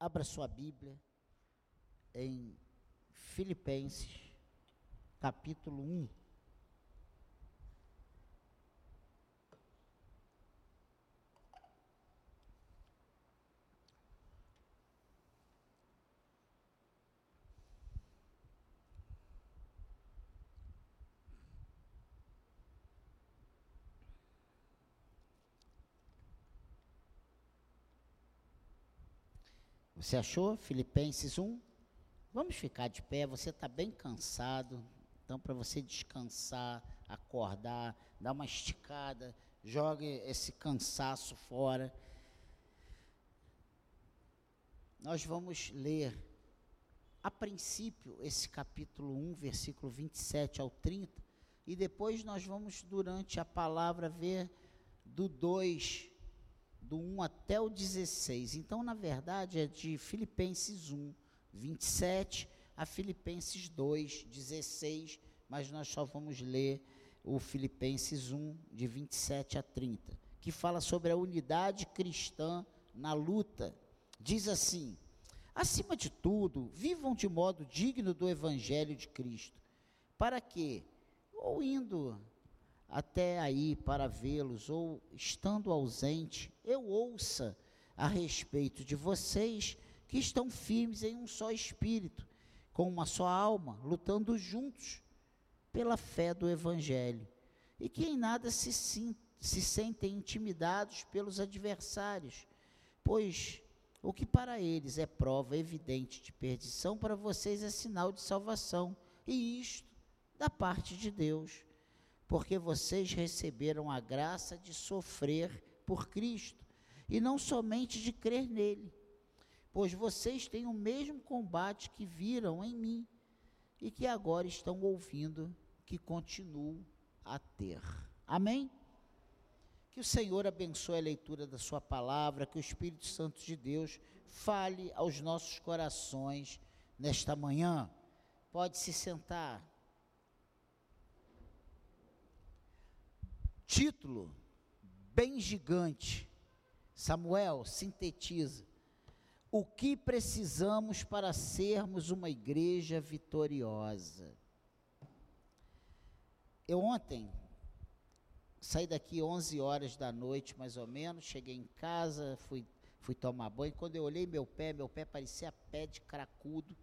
Abra sua Bíblia em Filipenses, capítulo 1. Você achou? Filipenses 1. Vamos ficar de pé, você está bem cansado. Então, para você descansar, acordar, dar uma esticada, jogue esse cansaço fora. Nós vamos ler, a princípio, esse capítulo 1, versículo 27 ao 30, e depois nós vamos, durante a palavra, ver do 2 do 1 até o 16. Então, na verdade, é de Filipenses 1, 27 a Filipenses 2, 16, mas nós só vamos ler o Filipenses 1, de 27 a 30, que fala sobre a unidade cristã na luta. Diz assim: acima de tudo, vivam de modo digno do Evangelho de Cristo, para que, ou indo até aí para vê-los, ou estando ausente, eu ouça a respeito de vocês que estão firmes em um só espírito, com uma só alma, lutando juntos pela fé do Evangelho, e que em nada se, se sentem intimidados pelos adversários, pois o que para eles é prova evidente de perdição, para vocês é sinal de salvação, e isto da parte de Deus porque vocês receberam a graça de sofrer por Cristo, e não somente de crer nele, pois vocês têm o mesmo combate que viram em mim e que agora estão ouvindo que continuo a ter. Amém? Que o Senhor abençoe a leitura da Sua palavra, que o Espírito Santo de Deus fale aos nossos corações nesta manhã. Pode se sentar. Título bem gigante. Samuel sintetiza o que precisamos para sermos uma igreja vitoriosa. Eu ontem saí daqui 11 horas da noite, mais ou menos, cheguei em casa, fui, fui tomar banho. Quando eu olhei meu pé, meu pé parecia pé de cracudo,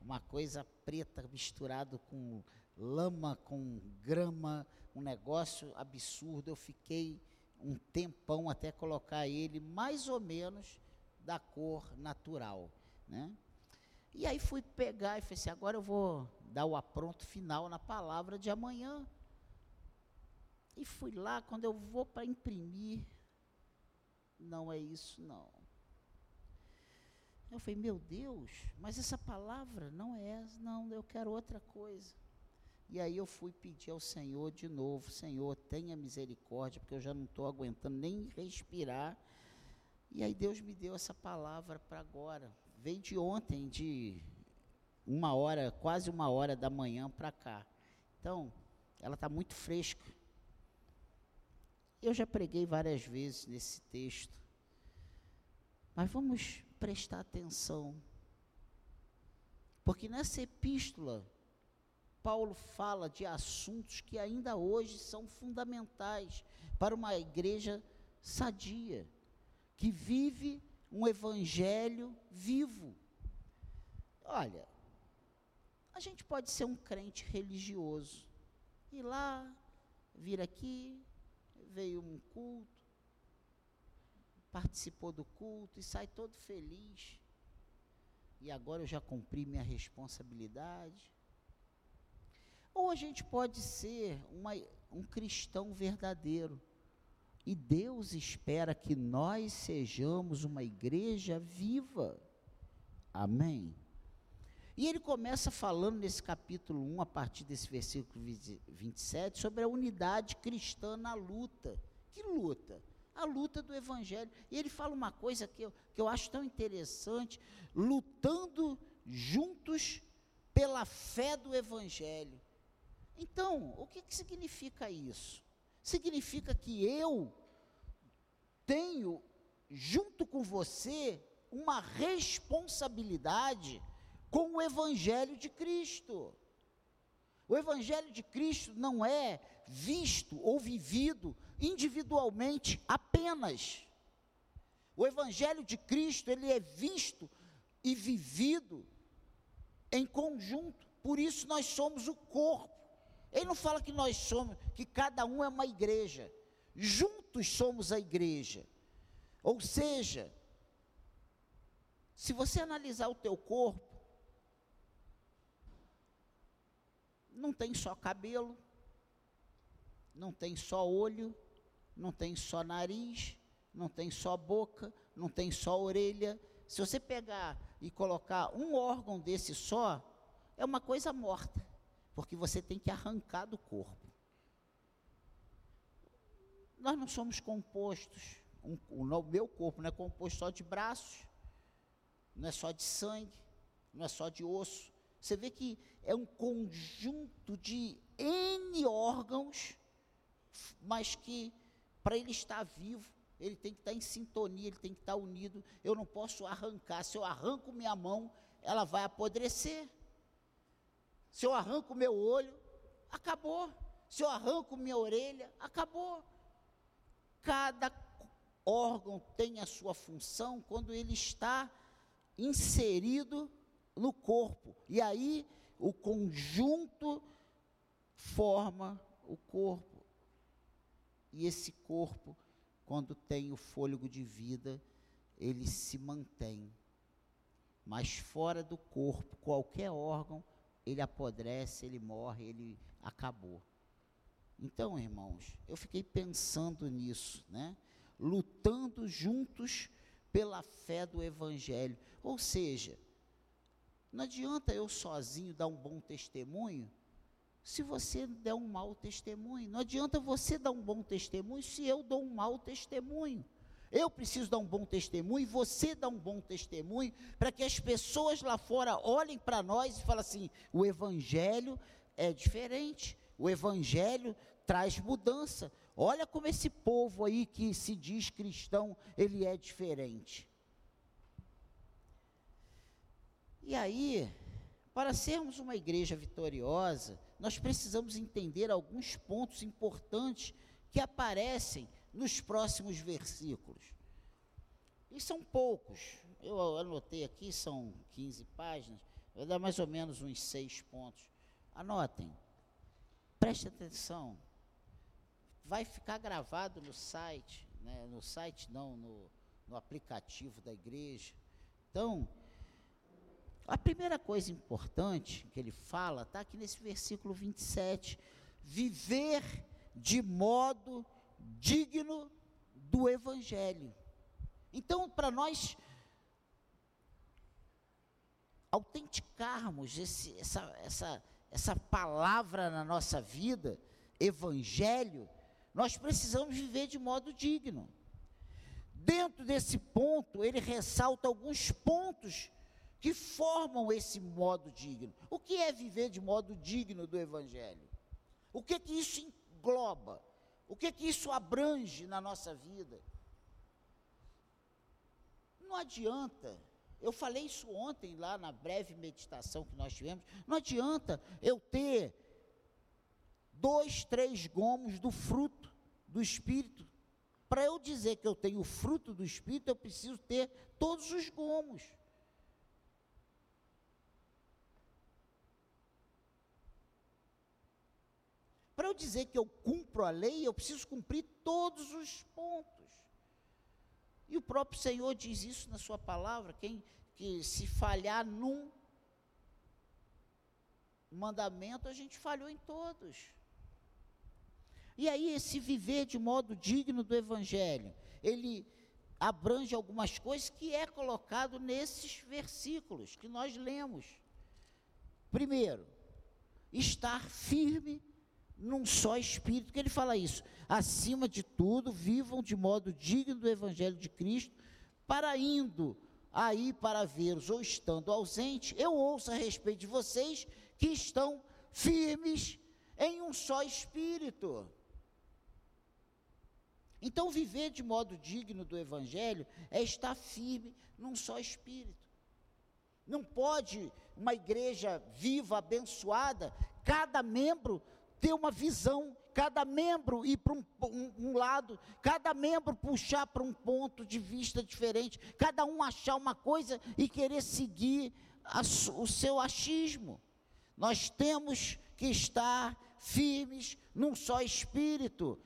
uma coisa preta misturado com lama, com grama, um negócio absurdo. Eu fiquei um tempão até colocar ele mais ou menos da cor natural, né? E aí fui pegar e falei assim, agora eu vou dar o apronto final na palavra de amanhã. E fui lá, quando eu vou para imprimir, não é isso não. Eu falei, meu Deus, mas essa palavra não é essa, não, eu quero outra coisa. E aí eu fui pedir ao Senhor de novo, Senhor, tenha misericórdia, porque eu já não estou aguentando nem respirar. E aí Deus me deu essa palavra para agora. Veio de ontem, de uma hora, quase uma hora da manhã para cá. Então, ela está muito fresca. Eu já preguei várias vezes nesse texto. Mas vamos prestar atenção. Porque nessa epístola, Paulo fala de assuntos que ainda hoje são fundamentais para uma igreja sadia, que vive um evangelho vivo. Olha, a gente pode ser um crente religioso, ir lá, vir aqui, veio um culto, participou do culto e sai todo feliz. E agora eu já cumpri minha responsabilidade. Ou a gente pode ser uma, um cristão verdadeiro. E Deus espera que nós sejamos uma igreja viva. Amém? E ele começa falando nesse capítulo 1, a partir desse versículo 27, sobre a unidade cristã na luta. Que luta? A luta do Evangelho. E ele fala uma coisa que eu, que eu acho tão interessante: lutando juntos pela fé do Evangelho. Então, o que, que significa isso? Significa que eu tenho, junto com você, uma responsabilidade com o Evangelho de Cristo. O Evangelho de Cristo não é visto ou vivido individualmente apenas. O Evangelho de Cristo, ele é visto e vivido em conjunto. Por isso nós somos o corpo. Ele não fala que nós somos, que cada um é uma igreja. Juntos somos a igreja. Ou seja, se você analisar o teu corpo, não tem só cabelo, não tem só olho, não tem só nariz, não tem só boca, não tem só orelha. Se você pegar e colocar um órgão desse só, é uma coisa morta, porque você tem que arrancar do corpo. Nós não somos compostos, um, o meu corpo não é composto só de braços, não é só de sangue, não é só de osso. Você vê que é um conjunto de N órgãos, mas que para ele estar vivo, ele tem que estar em sintonia, ele tem que estar unido. Eu não posso arrancar. Se eu arranco minha mão, ela vai apodrecer. Se eu arranco meu olho, acabou. Se eu arranco minha orelha, acabou. Cada órgão tem a sua função quando ele está inserido no corpo. E aí o conjunto forma o corpo. E esse corpo, quando tem o fôlego de vida, ele se mantém. Mas fora do corpo, qualquer órgão, ele apodrece, ele morre, ele acabou. Então, irmãos, eu fiquei pensando nisso, né? Lutando juntos pela fé do Evangelho. Ou seja, não adianta eu sozinho dar um bom testemunho se você der um mau testemunho. Não adianta você dar um bom testemunho se eu dou um mau testemunho. Eu preciso dar um bom testemunho, você dá um bom testemunho, para que as pessoas lá fora olhem para nós e falem assim: o Evangelho é diferente, o Evangelho traz mudança. Olha como esse povo aí que se diz cristão, ele é diferente. E aí, para sermos uma igreja vitoriosa, nós precisamos entender alguns pontos importantes que aparecem nos próximos versículos. E são poucos. Eu anotei aqui, são 15 páginas. Vou dar mais ou menos uns seis pontos. Anotem. Preste atenção. Vai ficar gravado no site, né? no site não, no, no aplicativo da igreja. Então, a primeira coisa importante que ele fala está aqui nesse versículo 27. Viver de modo digno do Evangelho. Então, para nós autenticarmos esse, essa, essa, essa palavra na nossa vida, Evangelho, nós precisamos viver de modo digno. Dentro desse ponto, ele ressalta alguns pontos que formam esse modo digno. O que é viver de modo digno do Evangelho? O que que isso engloba? O que que isso abrange na nossa vida? Não adianta, eu falei isso ontem lá na breve meditação que nós tivemos, não adianta eu ter dois, três gomos do fruto do Espírito. Para eu dizer que eu tenho o fruto do Espírito, eu preciso ter todos os gomos. Para eu dizer que eu cumpro a lei, eu preciso cumprir todos os pontos. E o próprio Senhor diz isso na sua palavra, quem que se falhar num mandamento, a gente falhou em todos. E aí esse viver de modo digno do evangelho, ele abrange algumas coisas que é colocado nesses versículos que nós lemos. Primeiro, estar firme num só espírito, que ele fala isso. Acima de tudo, vivam de modo digno do evangelho de Cristo, para indo aí para ver-os ou estando ausente, eu ouço a respeito de vocês que estão firmes em um só espírito. Então, viver de modo digno do Evangelho é estar firme num só espírito. Não pode uma igreja viva, abençoada, cada membro ter uma visão, cada membro ir para um, um, um, lado, cada membro puxar para um ponto de vista diferente, cada um achar uma coisa e querer seguir a, o seu achismo. Nós temos que estar firmes num só espírito,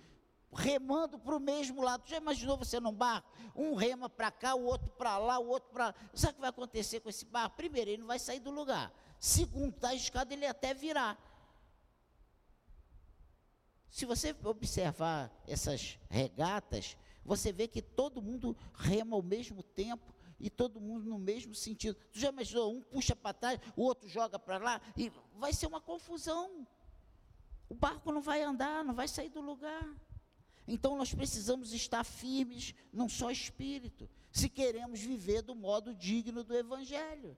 remando para o mesmo lado. Já imaginou você num barco? Um rema para cá, o outro para lá, o outro para. Sabe o que vai acontecer com esse barco? Primeiro, ele não vai sair do lugar. Segundo, está escada, ele até virar. Se você observar essas regatas, você vê que todo mundo rema ao mesmo tempo e todo mundo no mesmo sentido. Tu já imaginou? Um puxa para trás, o outro joga para lá, e vai ser uma confusão. O barco não vai andar, não vai sair do lugar. Então nós precisamos estar firmes num só espírito, se queremos viver do modo digno do Evangelho.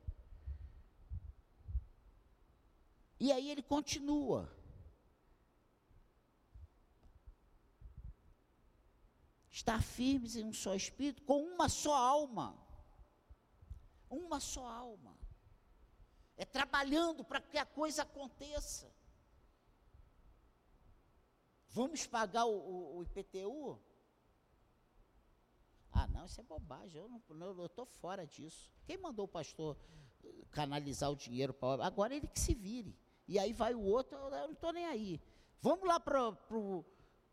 E aí ele continua. Estar firmes em um só espírito, com uma só alma uma só alma. É trabalhando para que a coisa aconteça. Vamos pagar o, o, o IPTU? Ah, não, isso é bobagem, eu estou fora disso. Quem mandou o pastor canalizar o dinheiro para Agora ele que se vire. E aí vai o outro, eu não estou nem aí. Vamos lá para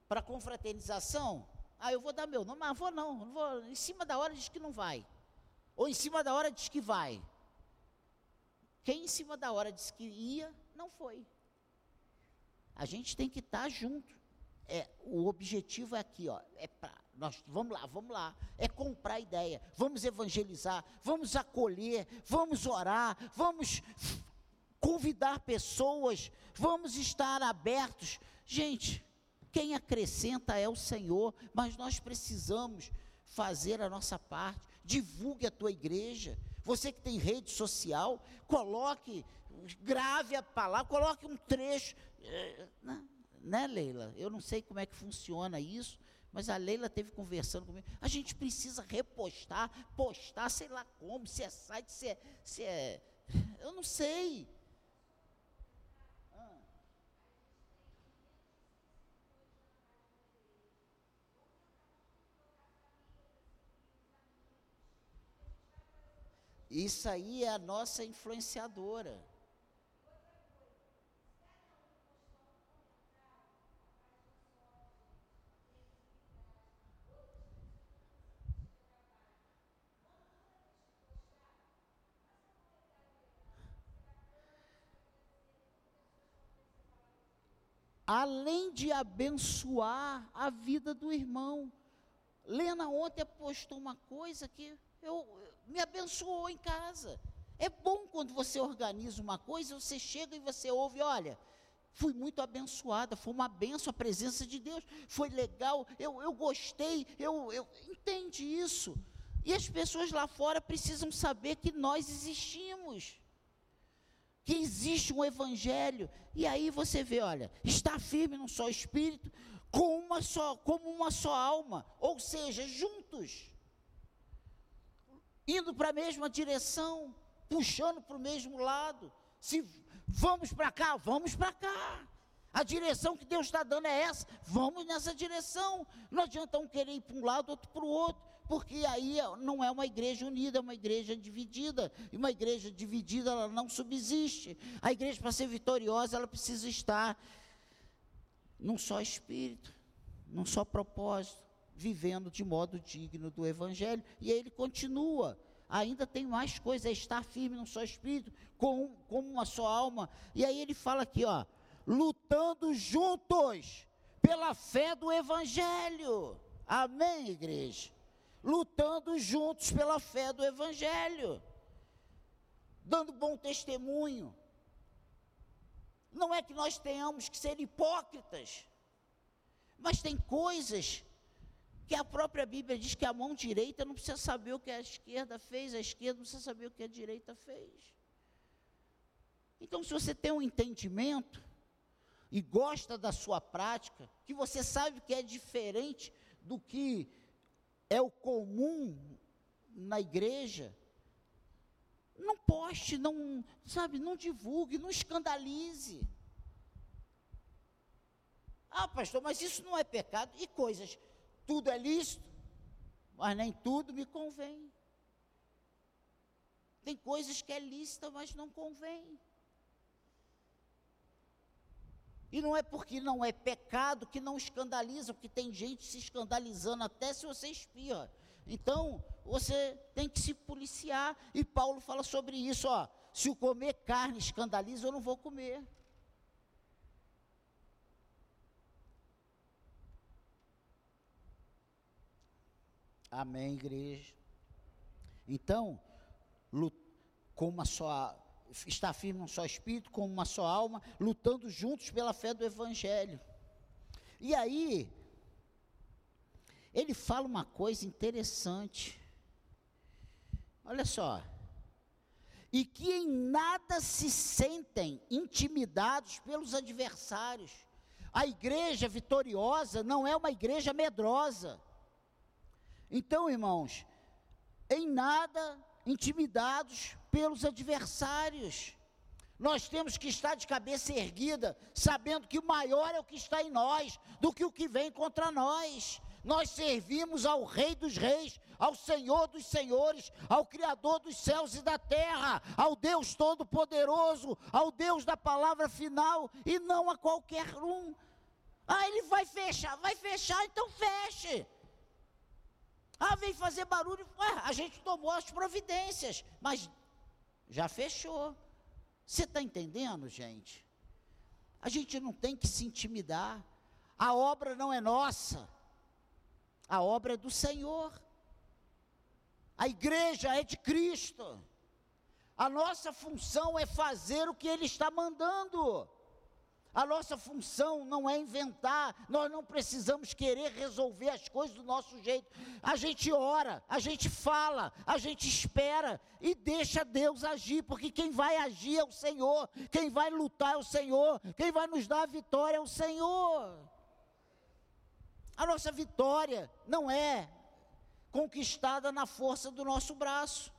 a confraternização? Ah, eu vou dar meu nome, mas vou não, não vou, em cima da hora diz que não vai. Ou em cima da hora diz que vai. Quem em cima da hora disse que ia, não foi. A gente tem que estar tá junto. É, o objetivo é aqui, ó, é pra, nós vamos lá, vamos lá, é comprar ideia, vamos evangelizar, vamos acolher, vamos orar, vamos convidar pessoas, vamos estar abertos. Gente, quem acrescenta é o Senhor, mas nós precisamos fazer a nossa parte divulgue a tua igreja. Você que tem rede social, coloque, grave a palavra, coloque um trecho. É, né, né, Leila? Eu não sei como é que funciona isso, mas a Leila teve conversando comigo. A gente precisa repostar, postar, sei lá como, se é site, se é. Se é eu não sei. Isso aí é a nossa influenciadora. além de abençoar a vida do irmão. Lena ontem postou uma coisa que eu, me abençoou em casa. É bom quando você organiza uma coisa, você chega e você ouve, olha, fui muito abençoada, foi uma benção a presença de Deus, foi legal, eu, eu gostei, eu, eu entende isso. E as pessoas lá fora precisam saber que nós existimos. Que existe um evangelho. E aí você vê, olha, está firme num só espírito, com uma só, como uma só alma, ou seja, juntos indo para a mesma direção, puxando para o mesmo lado. Se vamos para cá, vamos para cá. A direção que Deus está dando é essa, vamos nessa direção. Não adianta um querer ir para um lado, outro para o outro, porque aí não é uma igreja unida, é uma igreja dividida. E uma igreja dividida, ela não subsiste. A igreja, para ser vitoriosa, ela precisa estar num só espírito, num só propósito vivendo de modo digno do Evangelho. E aí ele continua. Ainda tem mais coisa, é estar firme no seu espírito, com, com uma só alma. E aí ele fala aqui, ó, lutando juntos pela fé do Evangelho. Amém, igreja? Lutando juntos pela fé do Evangelho. Dando bom testemunho. Não é que nós tenhamos que ser hipócritas, mas tem coisas que a própria Bíblia diz que a mão direita não precisa saber o que a esquerda fez, a esquerda não precisa saber o que a direita fez. Então, se você tem um entendimento e gosta da sua prática, que você sabe que é diferente do que é o comum na igreja, não poste, não, sabe, não divulgue, não escandalize. Ah, pastor, mas isso não é pecado. E coisas, tudo é lícito, mas nem tudo me convém. Tem coisas que é lícita, mas não convém. E não é porque não é pecado que não escandaliza, porque tem gente se escandalizando até se você espirra. Então, você tem que se policiar. E Paulo fala sobre isso, ó. Se o comer carne escandaliza, eu não vou comer. Amém, igreja. Então, com uma só, está firme um só espírito, com uma só alma, lutando juntos pela fé do Evangelho. E aí, ele fala uma coisa interessante. Olha só. E que em nada se sentem intimidados pelos adversários. A igreja vitoriosa não é uma igreja medrosa. Então, irmãos, em nada intimidados pelos adversários. Nós temos que estar de cabeça erguida, sabendo que o maior é o que está em nós, do que o que vem contra nós. Nós servimos ao Rei dos Reis, ao Senhor dos Senhores, ao Criador dos céus e da terra, ao Deus Todo-Poderoso, ao Deus da palavra final e não a qualquer um. Ah, ele vai fechar, vai fechar, então feche. Ah, vem fazer barulho. Ué, a gente tomou as providências, mas já fechou. Você está entendendo, gente? A gente não tem que se intimidar. A obra não é nossa. A obra é do Senhor. A igreja é de Cristo. A nossa função é fazer o que Ele está mandando. A nossa função não é inventar, nós não precisamos querer resolver as coisas do nosso jeito. A gente ora, a gente fala, a gente espera e deixa Deus agir, porque quem vai agir é o Senhor, quem vai lutar é o Senhor, quem vai nos dar a vitória é o Senhor. A nossa vitória não é conquistada na força do nosso braço.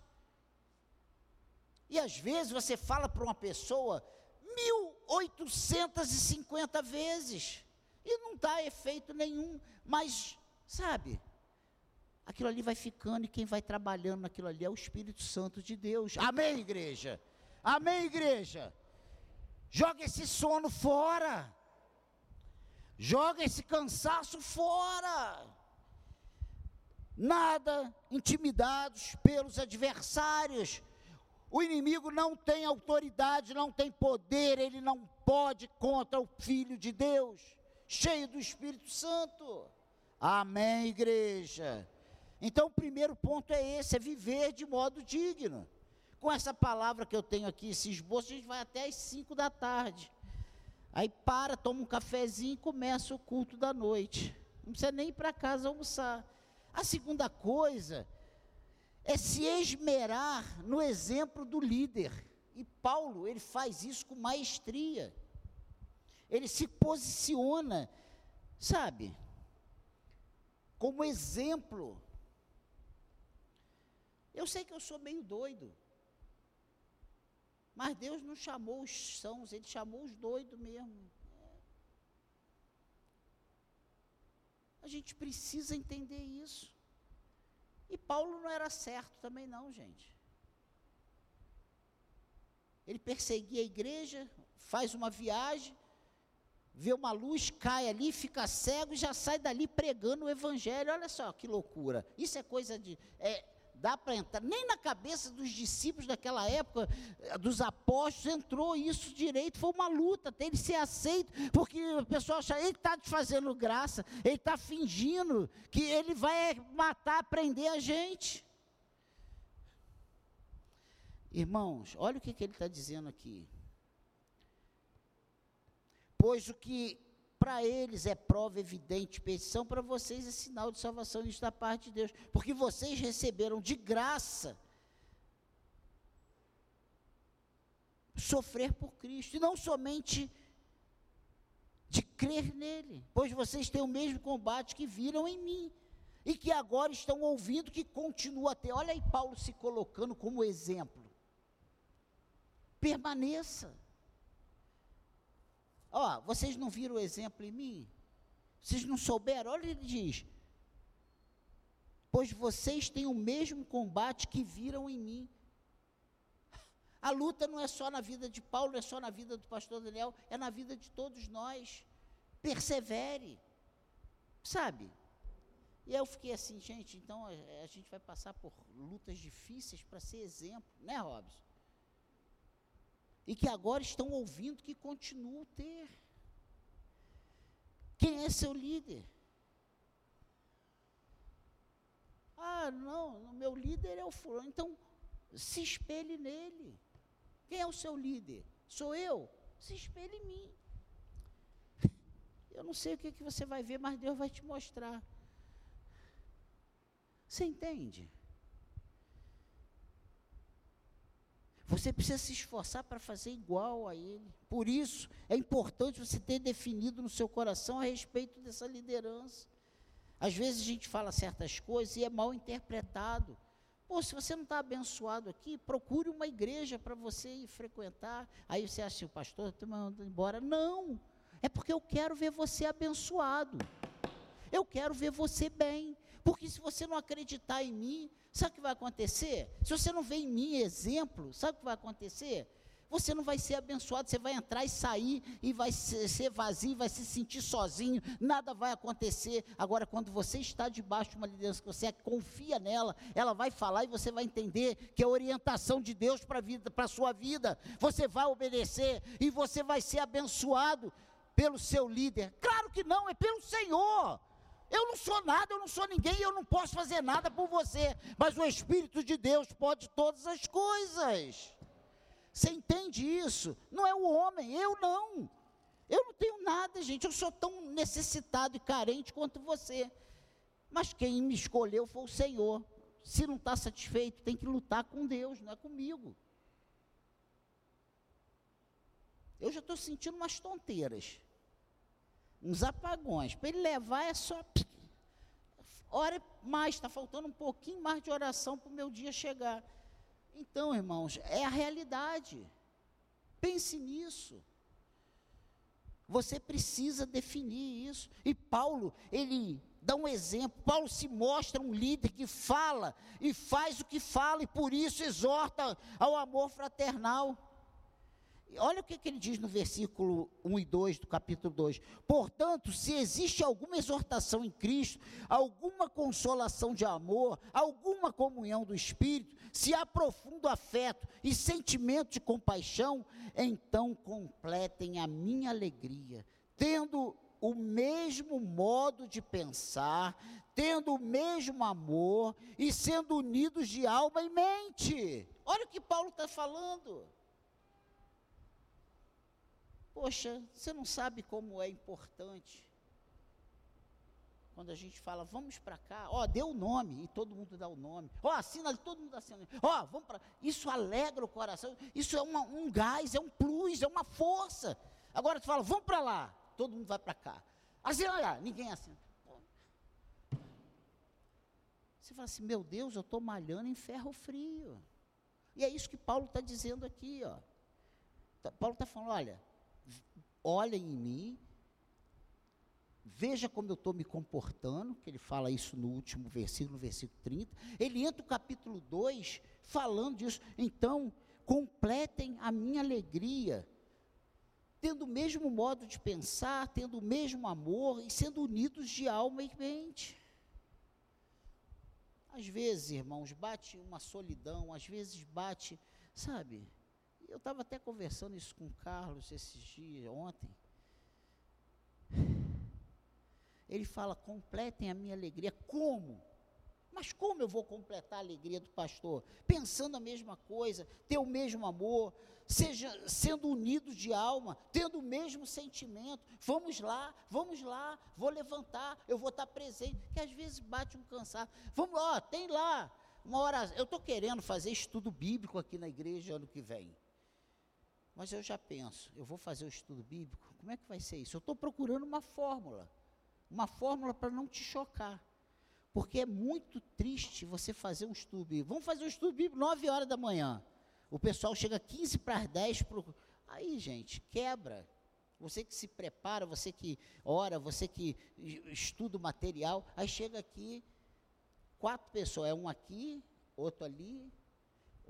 E às vezes você fala para uma pessoa, 1850 vezes. E não dá efeito nenhum. Mas, sabe, aquilo ali vai ficando e quem vai trabalhando naquilo ali é o Espírito Santo de Deus. Amém, igreja? Amém, igreja? Joga esse sono fora. Joga esse cansaço fora. Nada intimidados pelos adversários o inimigo não tem autoridade, não tem poder, ele não pode contra o Filho de Deus, cheio do Espírito Santo. Amém, igreja. Então, o primeiro ponto é esse: é viver de modo digno. Com essa palavra que eu tenho aqui, esse esboço, a gente vai até às 5 da tarde. Aí para, toma um cafezinho e começa o culto da noite. Não precisa nem ir para casa almoçar. A segunda coisa é se esmerar no exemplo do líder. E Paulo, ele faz isso com maestria. Ele se posiciona, sabe, como exemplo. Eu sei que eu sou meio doido. Mas Deus não chamou os sãos, Ele chamou os doidos mesmo. A gente precisa entender isso. E Paulo não era certo também não, gente. Ele perseguia a igreja, faz uma viagem, vê uma luz, cai ali, fica cego e já sai dali pregando o evangelho. Olha só que loucura. Isso é coisa de. É, dá para entrar. Nem na cabeça dos discípulos daquela época, eh, dos apóstolos, entrou isso direito. Foi uma luta até ele ser aceito, porque o pessoal acha, ele está te fazendo graça, ele está fingindo que ele vai matar, prender a gente. Irmãos, olha o que, que ele está dizendo aqui. Pois o que para eles é prova evidente, petição para vocês é sinal de salvação, isso da parte de Deus, porque vocês receberam de graça sofrer por Cristo, e não somente de crer nele, pois vocês têm o mesmo combate que viram em mim. e que agora estão ouvindo que continua a ter. Olha aí Paulo se colocando como exemplo. Permaneça. Ó, vocês não viram o exemplo em mim? Vocês não souberam? Olha, ele diz: Pois vocês têm o mesmo combate que viram em mim. A luta não é só na vida de Paulo, não é só na vida do pastor Daniel, é na vida de todos nós. Persevere. Sabe? E eu fiquei assim, gente, então a, a gente vai passar por lutas difíceis para ser exemplo, né, Robson? E que agora estão ouvindo que continuam ter. Quem é seu líder? Ah, não, meu líder é o fulano. Então, se espelhe nele. Quem é o seu líder? Sou eu? Se espelhe em mim. Eu não sei o que, que você vai ver, mas Deus vai te mostrar. Você entende? Você precisa se esforçar para fazer igual a ele. Por isso, é importante você ter definido no seu coração a respeito dessa liderança. Às vezes a gente fala certas coisas e é mal interpretado. Pô, se você não está abençoado aqui, procure uma igreja para você ir frequentar. Aí você acha, o pastor está mandando embora. Não, é porque eu quero ver você abençoado. Eu quero ver você bem. Porque se você não acreditar em mim, sabe o que vai acontecer? Se você não vê em mim exemplo, sabe o que vai acontecer? Você não vai ser abençoado, você vai entrar e sair e vai ser vazio, vai se sentir sozinho, nada vai acontecer. Agora, quando você está debaixo de uma liderança que você confia nela, ela vai falar e você vai entender que é orientação de Deus para a sua vida. Você vai obedecer e você vai ser abençoado pelo seu líder. Claro que não, é pelo Senhor. Eu não sou nada, eu não sou ninguém, eu não posso fazer nada por você, mas o Espírito de Deus pode todas as coisas. Você entende isso? Não é o homem, eu não. Eu não tenho nada, gente, eu sou tão necessitado e carente quanto você. Mas quem me escolheu foi o Senhor. Se não está satisfeito, tem que lutar com Deus, não é comigo. Eu já estou sentindo umas tonteiras uns apagões. Para ele levar é só. Ora mais, está faltando um pouquinho mais de oração para o meu dia chegar. Então, irmãos, é a realidade. Pense nisso. Você precisa definir isso. E Paulo, ele dá um exemplo. Paulo se mostra um líder que fala e faz o que fala, e por isso exorta ao amor fraternal. Olha o que, que, ele diz no versículo 1 e 2 do capítulo 2. Portanto, se existe alguma exortação em Cristo, alguma consolação de amor, alguma comunhão do Espírito, se há profundo afeto e sentimento de compaixão, então completem a minha alegria, tendo o mesmo modo de pensar, tendo o mesmo amor e sendo unidos de alma e mente. Olha o que Paulo está falando. Poxa, você não sabe como é importante quando a gente fala, vamos para cá, ó, dê o nome, e todo mundo dá o nome, ó, assina, todo mundo assina, ó, vamos para. Isso alegra o coração, isso é uma, um gás, é um plus, é uma força. Agora tu fala, vamos para lá, todo mundo vai para cá. Assina lá, ninguém assina. Você fala assim, meu Deus, eu estou malhando em ferro frio. E é isso que Paulo está dizendo aqui, ó. Tá, Paulo está falando, olha, olhem em mim, veja como eu estou me comportando, que ele fala isso no último versículo, no versículo 30. Ele entra no capítulo 2 falando disso. Então, completem a minha alegria, tendo o mesmo modo de pensar, tendo o mesmo amor e sendo unidos de alma e mente. Às vezes, irmãos, bate uma solidão, às vezes bate, sabe, eu estava até conversando isso com o Carlos esses dias, ontem. Ele fala: completem a minha alegria. Como? Mas como eu vou completar a alegria do pastor? Pensando a mesma coisa, ter o mesmo amor, seja sendo unidos de alma, tendo o mesmo sentimento. Vamos lá, vamos lá, vou levantar, eu vou estar presente. Que às vezes bate um cansado. Vamos lá, tem lá uma hora. Eu estou querendo fazer estudo bíblico aqui na igreja ano que vem. Mas eu já penso, eu vou fazer o estudo bíblico, como é que vai ser isso? Eu estou procurando uma fórmula, uma fórmula para não te chocar. Porque é muito triste você fazer um estudo bíblico. Vamos fazer um estudo bíblico 9 horas da manhã. O pessoal chega 15 para as 10. Pro... Aí, gente, quebra. Você que se prepara, você que ora, você que estuda o material. Aí chega aqui, quatro pessoas. É um aqui, outro ali,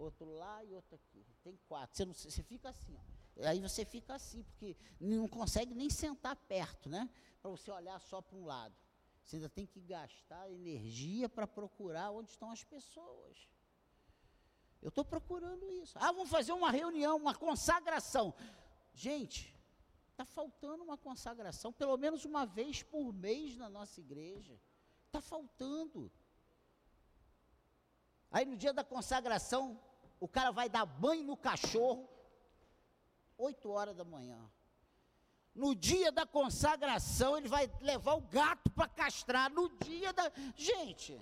outro lá e outro aqui. Tem quatro. Você, não, você fica assim, ó. Aí você fica assim, porque não consegue nem sentar perto, né? Para você olhar só para um lado. Você ainda tem que gastar energia para procurar onde estão as pessoas. Eu estou procurando isso. Ah, vamos fazer uma reunião, uma consagração. Gente, está faltando uma consagração, pelo menos uma vez por mês na nossa igreja. Está faltando. Aí no dia da consagração, o cara vai dar banho no cachorro, 8 horas da manhã. No dia da consagração, ele vai levar o gato para castrar. No dia da. Gente.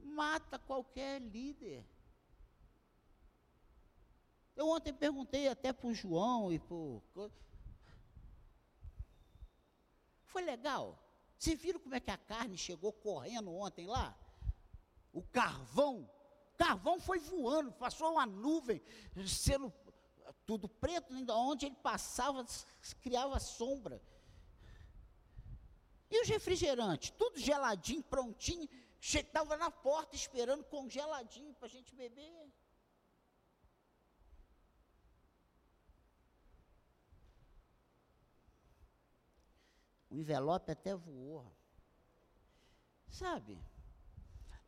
Mata qualquer líder. Eu ontem perguntei até para o João e para. Foi legal. Vocês viram como é que a carne chegou correndo ontem lá? O carvão. Carvão foi voando, passou uma nuvem, sendo tudo preto, onde ele passava, criava sombra. E os refrigerantes? Tudo geladinho, prontinho. Estava na porta esperando congeladinho para a gente beber. O envelope até voou. Sabe?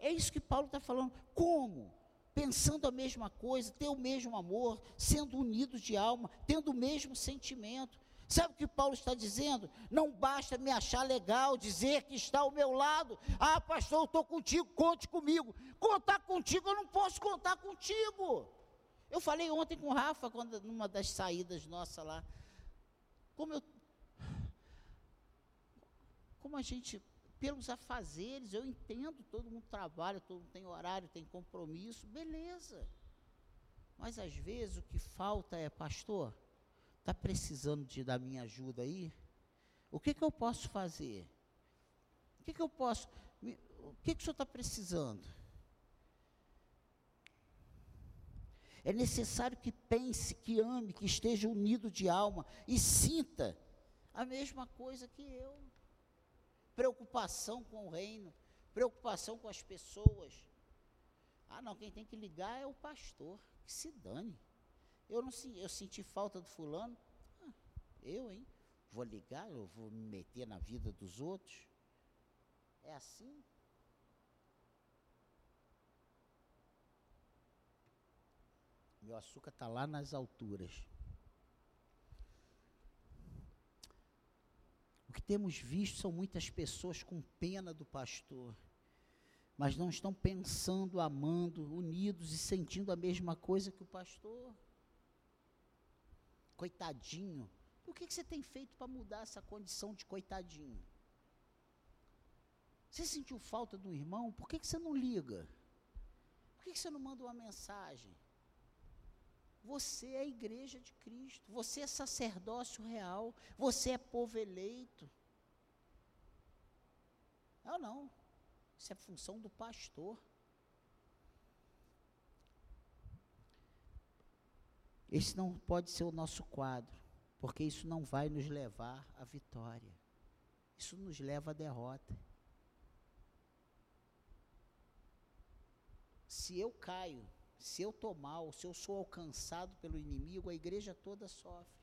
É isso que Paulo está falando. Como? pensando a mesma coisa, ter o mesmo amor, sendo unidos de alma, tendo o mesmo sentimento. Sabe o que Paulo está dizendo? Não basta me achar legal, dizer que está ao meu lado. Ah, pastor, eu estou contigo, conte comigo. Contar contigo, eu não posso contar contigo. Eu falei ontem com o Rafa, quando, numa das saídas nossa lá. Como eu. Como a gente pelos afazeres, eu entendo, todo mundo trabalha, todo mundo tem horário, tem compromisso, beleza. Mas às vezes o que falta é, pastor, está precisando de, da minha ajuda aí? O que, que eu posso fazer? O que, que eu posso. O que, que o senhor está precisando? É necessário que pense, que ame, que esteja unido de alma e sinta a mesma coisa que eu preocupação com o reino, preocupação com as pessoas. Ah, não, quem tem que ligar é o pastor, que se dane. Eu não eu senti falta do fulano. Ah, eu, hein? Vou ligar, eu vou me meter na vida dos outros. É assim? Meu açúcar está lá nas alturas. O que temos visto são muitas pessoas com pena do pastor, mas não estão pensando, amando, unidos e sentindo a mesma coisa que o pastor. Coitadinho. O que, você tem feito para mudar essa condição de coitadinho? Você sentiu falta do irmão? Por que, que você não liga? Por que, que você não manda uma mensagem? Você é a igreja de Cristo, você é sacerdócio real, você é povo eleito. Não, não. Isso é função do pastor. Esse não pode ser o nosso quadro, porque isso não vai nos levar à vitória. Isso nos leva à derrota. Se eu caio se eu estou mal, se eu sou alcançado pelo inimigo, a igreja toda sofre.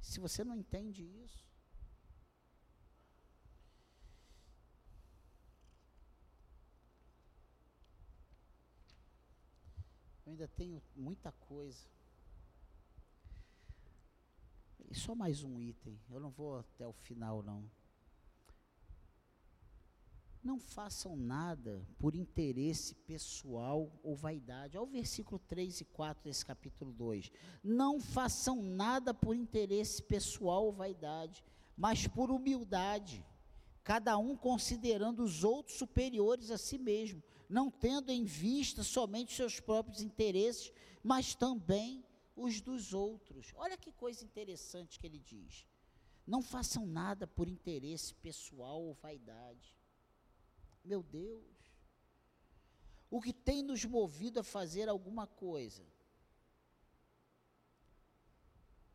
Se você não entende isso, eu ainda tenho muita coisa. E só mais um item, eu não vou até o final não. Não façam nada por interesse pessoal ou vaidade. Olha o versículo 3 e 4 desse capítulo 2. Não façam nada por interesse pessoal ou vaidade, mas por humildade, cada um considerando os outros superiores a si mesmo, não tendo em vista somente seus próprios interesses, mas também os dos outros. Olha que coisa interessante que ele diz. Não façam nada por interesse pessoal ou vaidade. Meu Deus. O que tem nos movido a fazer alguma coisa?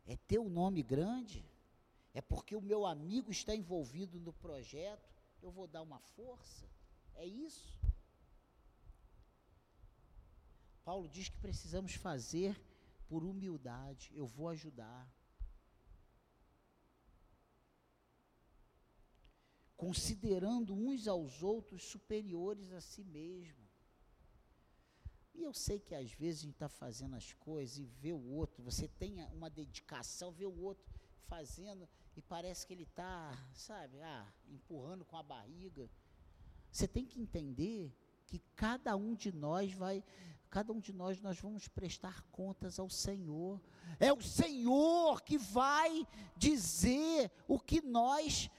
É ter um nome grande? É porque o meu amigo está envolvido no projeto? Eu vou dar uma força? É isso? Paulo diz que precisamos fazer por humildade. Eu vou ajudar. Considerando uns aos outros superiores a si mesmo. E eu sei que às vezes a gente está fazendo as coisas e vê o outro, você tem uma dedicação, vê o outro fazendo e parece que ele está, sabe, ah, empurrando com a barriga. Você tem que entender que cada um de nós vai, cada um de nós nós vamos prestar contas ao Senhor. É o Senhor que vai dizer o que nós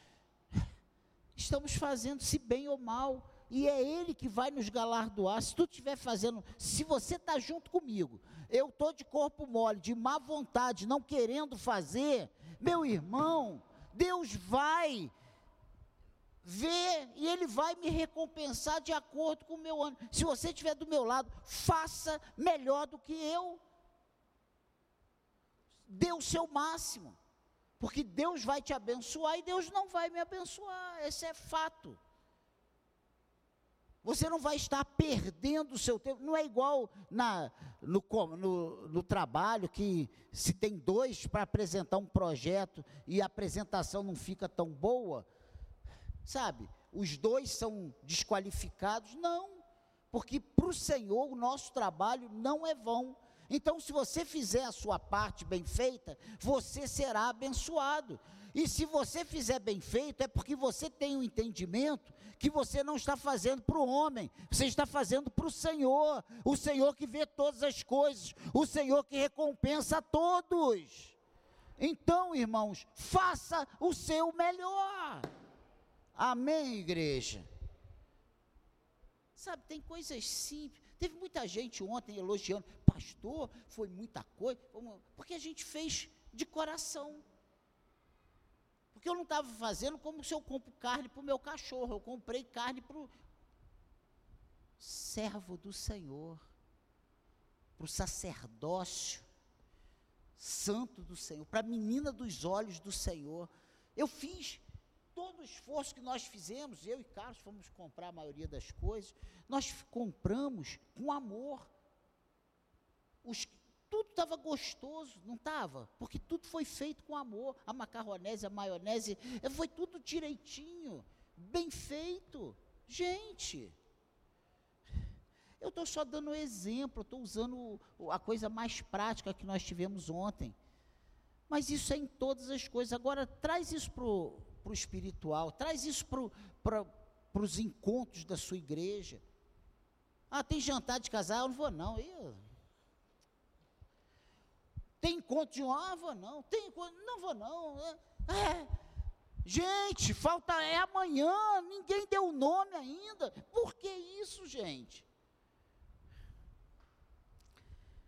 estamos fazendo, se bem ou mal. E é Ele que vai nos galardoar. Se tu estiver fazendo, se você está junto comigo, eu estou de corpo mole, de má vontade, não querendo fazer, meu irmão, Deus vai ver e Ele vai me recompensar de acordo com o meu ano. Se você estiver do meu lado, faça melhor do que eu. Dê o seu máximo, porque Deus vai te abençoar e Deus não vai me abençoar, esse é fato. Você não vai estar perdendo o seu tempo. Não é igual na, no, no, no trabalho que se tem dois para apresentar um projeto e a apresentação não fica tão boa, sabe? Os dois são desqualificados? Não, porque para o Senhor o nosso trabalho não é vão. Então, se você fizer a sua parte bem feita, você será abençoado. E se você fizer bem feito, é porque você tem o um entendimento que você não está fazendo para o homem, você está fazendo para o Senhor, o Senhor que vê todas as coisas, o Senhor que recompensa a todos. Então, irmãos, faça o seu melhor. Amém, igreja? Sabe, tem coisas simples. Teve muita gente ontem elogiando, pastor, foi muita coisa, porque a gente fez de coração. Porque eu não estava fazendo como se eu compro carne para o meu cachorro, eu comprei carne para o servo do Senhor, para o sacerdócio santo do Senhor, para a menina dos olhos do Senhor. Eu fiz todo o esforço que nós fizemos, eu e Carlos fomos comprar a maioria das coisas, nós compramos com amor. Os, tudo estava gostoso, não estava? Porque tudo foi feito com amor. A macarronese, a maionese, foi tudo direitinho, bem feito. Gente, eu estou só dando exemplo, estou usando a coisa mais prática que nós tivemos ontem. Mas isso é em todas as coisas. Agora, traz isso para o espiritual, traz isso para os encontros da sua igreja. Ah, tem jantar de casal? Eu não vou, não. Eu, tem encontro de um, ah, vou não. Tem encontro, não vou não. É, é. Gente, falta, é amanhã, ninguém deu o nome ainda. Por que isso, gente?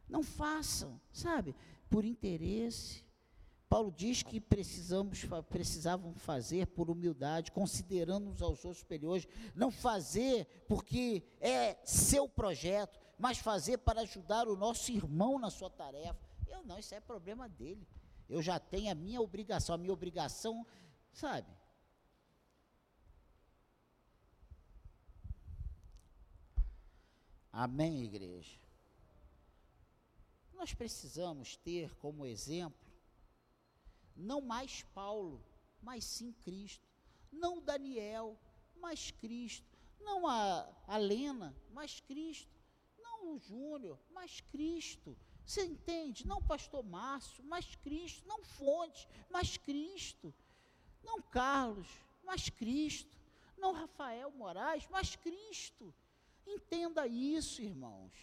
Não façam, sabe, por interesse. Paulo diz que precisamos, precisavam fazer por humildade, considerando uns aos outros superiores, não fazer porque é seu projeto, mas fazer para ajudar o nosso irmão na sua tarefa. Eu não, isso é problema dele. Eu já tenho a minha obrigação, a minha obrigação, sabe? Amém, igreja? Nós precisamos ter como exemplo, não mais Paulo, mas sim Cristo. Não Daniel, mas Cristo. Não a, a Lena, mas Cristo. Não o Júnior, mas Cristo. Você entende? Não pastor Márcio, mas Cristo. Não Fonte, mas Cristo. Não Carlos, mas Cristo. Não Rafael Moraes, mas Cristo. Entenda isso, irmãos.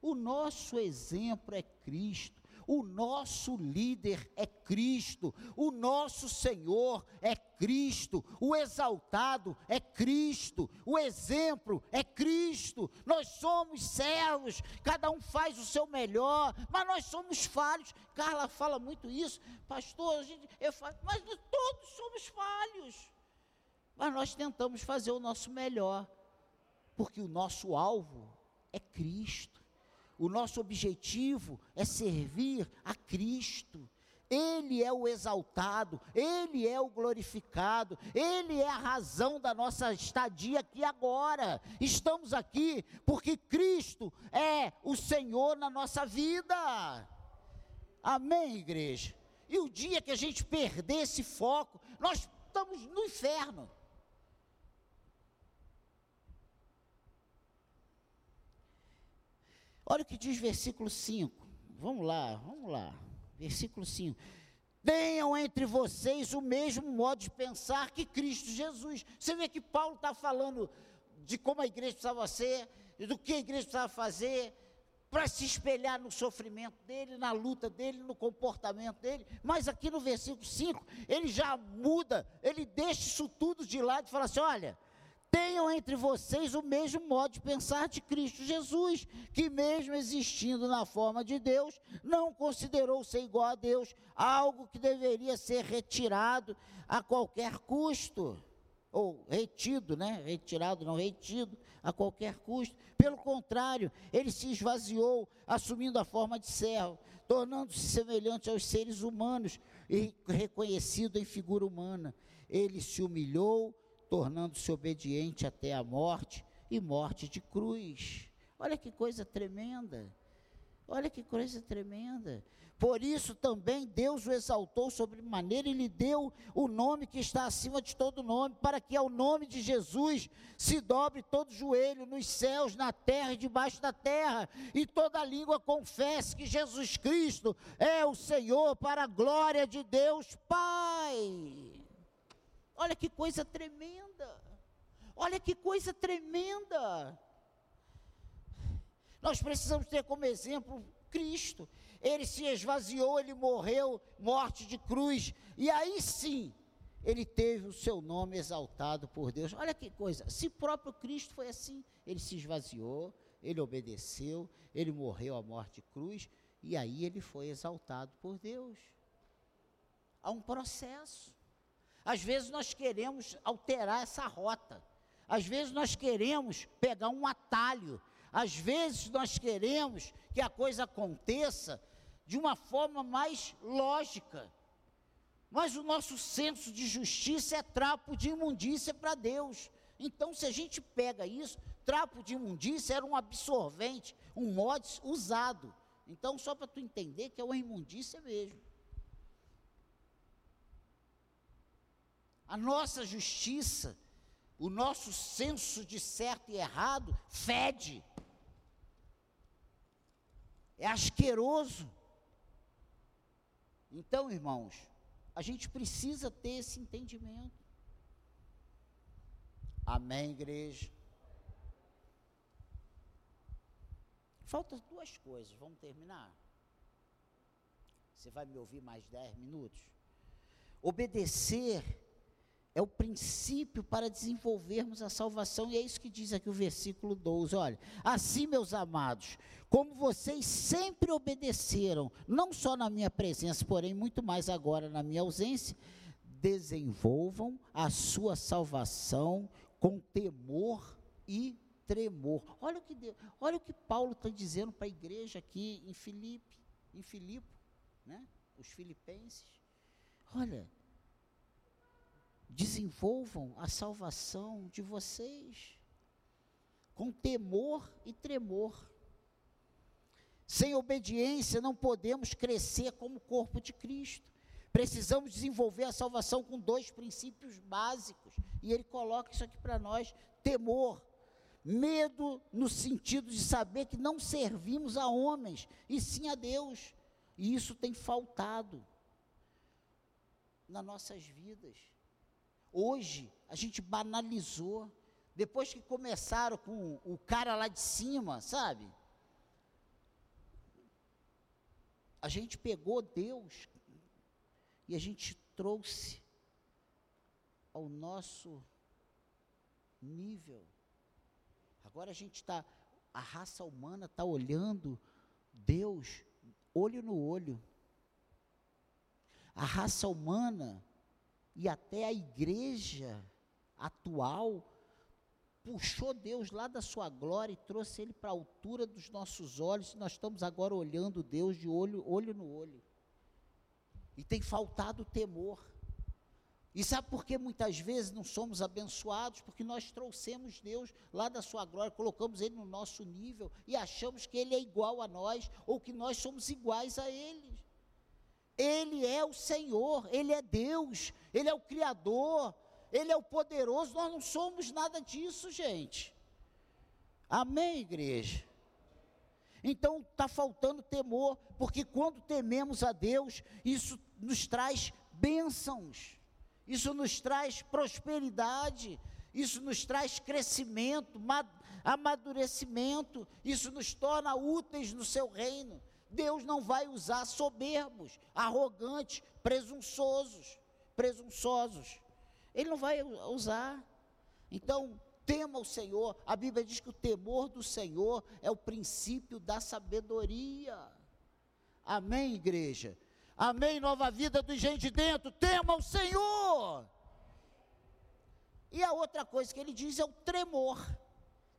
O nosso exemplo é Cristo. O nosso líder é Cristo, o nosso Senhor é Cristo, o exaltado é Cristo, o exemplo é Cristo. Nós somos servos, cada um faz o seu melhor, mas nós somos falhos. Carla fala muito isso, pastor, gente, eu falo, mas todos somos falhos. Mas nós tentamos fazer o nosso melhor, porque o nosso alvo é Cristo. O nosso objetivo é servir a Cristo. Ele é o exaltado, Ele é o glorificado, Ele é a razão da nossa estadia aqui agora. Estamos aqui porque Cristo é o Senhor na nossa vida. Amém, igreja? E o dia que a gente perder esse foco, nós estamos no inferno. Olha o que diz versículo 5. Vamos lá, vamos lá. Versículo 5. Tenham entre vocês o mesmo modo de pensar que Cristo Jesus. Você vê que Paulo está falando de como a igreja precisava ser, do que a igreja precisava fazer, para se espelhar no sofrimento dele, na luta dele, no comportamento dele. Mas aqui no versículo 5, ele já muda, ele deixa isso tudo de lado e fala assim: olha tenham entre vocês o mesmo modo de pensar de Cristo Jesus, que, mesmo existindo na forma de Deus, não considerou ser igual a Deus, algo que deveria ser retirado a qualquer custo. Ou retido, né? Retirado, não retido, a qualquer custo. Pelo contrário, ele se esvaziou, assumindo a forma de servo, tornando-se semelhante aos seres humanos e reconhecido em figura humana. Ele se humilhou tornando-se obediente até a morte e morte de cruz. Olha que coisa tremenda. Olha que coisa tremenda. Por isso também Deus o exaltou sobremaneira e lhe deu o nome que está acima de todo nome, para que ao nome de Jesus se dobre todo joelho nos céus, na terra e debaixo da terra, e toda língua confesse que Jesus Cristo é o Senhor, para a glória de Deus Pai. Olha que coisa tremenda. Olha que coisa tremenda. Nós precisamos ter como exemplo Cristo. Ele se esvaziou, ele morreu, morte de cruz, e aí sim, ele teve o seu nome exaltado por Deus. Olha que coisa, se próprio Cristo foi assim, ele se esvaziou, ele obedeceu, ele morreu à morte de cruz, e aí ele foi exaltado por Deus. Há um processo. Às vezes nós queremos alterar essa rota. Às vezes nós queremos pegar um atalho. Às vezes nós queremos que a coisa aconteça de uma forma mais lógica. Mas o nosso senso de justiça é trapo de imundícia para Deus. Então, se a gente pega isso, trapo de imundícia era um absorvente, um mods usado. Então, só para tu entender que é uma imundícia mesmo. A nossa justiça, o nosso senso de certo e errado fede. É asqueroso. Então, irmãos, a gente precisa ter esse entendimento. Amém, igreja? Faltam duas coisas, vamos terminar? Você vai me ouvir mais dez minutos? Obedecer é o princípio para desenvolvermos a salvação, e é isso que diz aqui o versículo 12. Olha, assim, meus amados, como vocês sempre obedeceram, não só na minha presença, porém muito mais agora na minha ausência, desenvolvam a sua salvação com temor e tremor. Olha o que, Deus, olha o que Paulo está dizendo para a igreja aqui em Filipe, em Filipe, né? Os filipenses. Olha, desenvolvam a salvação de vocês com temor e tremor. Sem obediência não podemos crescer como corpo de Cristo. Precisamos desenvolver a salvação com dois princípios básicos, e ele coloca isso aqui para nós: temor, medo no sentido de saber que não servimos a homens, e sim a Deus. E isso tem faltado nas nossas vidas. Hoje, a gente banalizou. Depois que começaram com o cara lá de cima, sabe? A gente pegou Deus e a gente trouxe ao nosso nível. Agora a gente está, a raça humana está olhando Deus olho no olho. A raça humana e até a igreja atual puxou Deus lá da sua glória e trouxe ele para a altura dos nossos olhos. Nós estamos agora olhando Deus de olho, olho no olho. E tem faltado temor. E sabe por que muitas vezes não somos abençoados? Porque nós trouxemos Deus lá da sua glória, colocamos Ele no nosso nível e achamos que Ele é igual a nós ou que nós somos iguais a Ele. Ele é o Senhor, Ele é Deus, Ele é o Criador, Ele é o poderoso. Nós não somos nada disso, gente. Amém, igreja? Então está faltando temor, porque quando tememos a Deus, isso nos traz bênçãos isso nos traz prosperidade, isso nos traz crescimento, amadurecimento, isso nos torna úteis no seu reino. Deus não vai usar soberbos, arrogantes, presunçosos, presunçosos. Ele não vai usar. Então, tema o Senhor. A Bíblia diz que o temor do Senhor é o princípio da sabedoria. Amém, igreja? Amém, nova vida do gente de dentro. Tema o Senhor. E a outra coisa que ele diz é o tremor.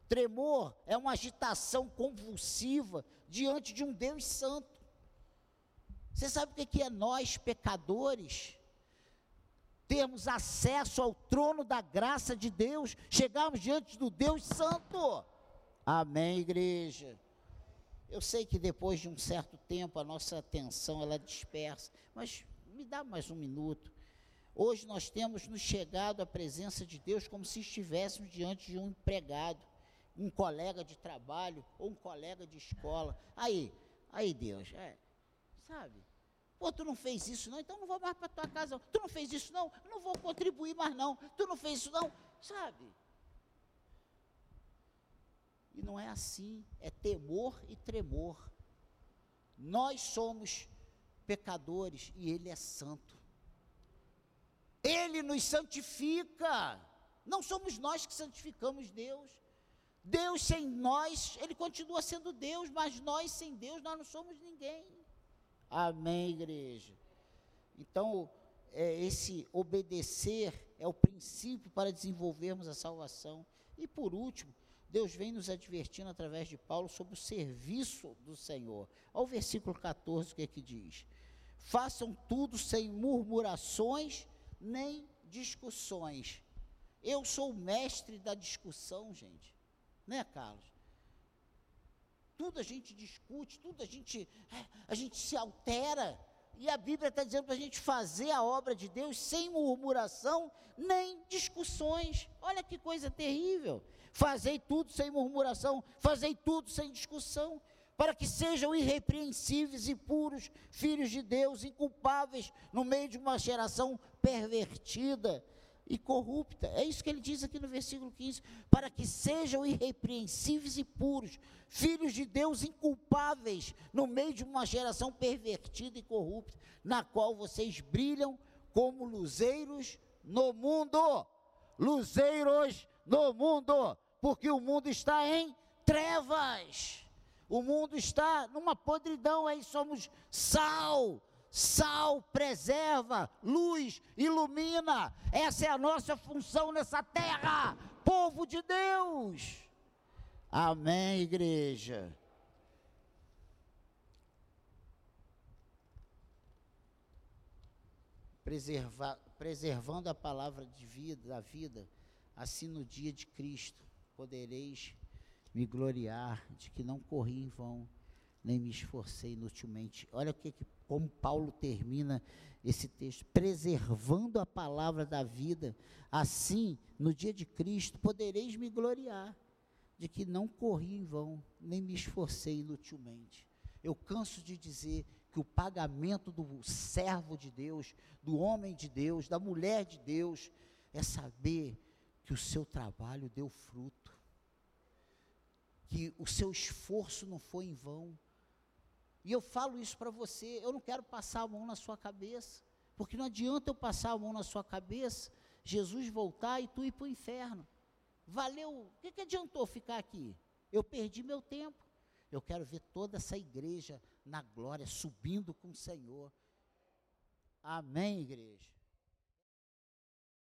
Tremor é uma agitação convulsiva diante de um Deus santo. Você sabe o que é nós, pecadores? Termos acesso ao trono da graça de Deus, chegarmos diante do Deus Santo. Amém, igreja. Eu sei que depois de um certo tempo a nossa atenção ela dispersa, mas me dá mais um minuto. Hoje nós temos nos chegado à presença de Deus como se estivéssemos diante de um empregado, um colega de trabalho ou um colega de escola. Aí, aí Deus, é, sabe? Pô, tu não fez isso não, então não vou mais para tua casa. Tu não fez isso não, não vou contribuir mais não. Tu não fez isso não, sabe? E não é assim, é temor e tremor. Nós somos pecadores e Ele é santo. Ele nos santifica. Não somos nós que santificamos Deus. Deus sem nós, Ele continua sendo Deus, mas nós sem Deus, nós não somos ninguém. Amém, igreja. Então, é, esse obedecer é o princípio para desenvolvermos a salvação. E por último, Deus vem nos advertindo através de Paulo sobre o serviço do Senhor. Olha o versículo 14, o que é que diz? Façam tudo sem murmurações nem discussões. Eu sou o mestre da discussão, gente. Né, Carlos? Tudo a gente discute, tudo a gente, a gente se altera. E a Bíblia está dizendo para a gente fazer a obra de Deus sem murmuração nem discussões. Olha que coisa terrível. Fazei tudo sem murmuração, fazei tudo sem discussão, para que sejam irrepreensíveis e puros, filhos de Deus, inculpáveis no meio de uma geração pervertida e corrupta. É isso que ele diz aqui no versículo 15: para que sejam irrepreensíveis e puros, filhos de Deus inculpáveis no meio de uma geração pervertida e corrupta, na qual vocês brilham como luzeiros no mundo. Luzeiros no mundo, porque o mundo está em trevas. O mundo está numa podridão, aí somos sal. Sal preserva, luz ilumina. Essa é a nossa função nessa terra, povo de Deus. Amém, igreja. Preservar, preservando a palavra de vida, da vida, Assim no dia de Cristo podereis me gloriar de que não corri em vão, nem me esforcei inutilmente. Olha que, como Paulo termina esse texto, preservando a palavra da vida. Assim, no dia de Cristo, podereis me gloriar de que não corri em vão, nem me esforcei inutilmente. Eu canso de dizer que o pagamento do servo de Deus, do homem de Deus, da mulher de Deus, é saber que o seu trabalho deu fruto, que o seu esforço não foi em vão. E eu falo isso para você, eu não quero passar a mão na sua cabeça, Porque não adianta eu passar a mão na sua cabeça, Jesus voltar e tu ir para o inferno. Valeu, o que, que adiantou ficar aqui? Eu perdi meu tempo. Eu quero ver toda essa igreja na glória, subindo com o Senhor. Amém, igreja?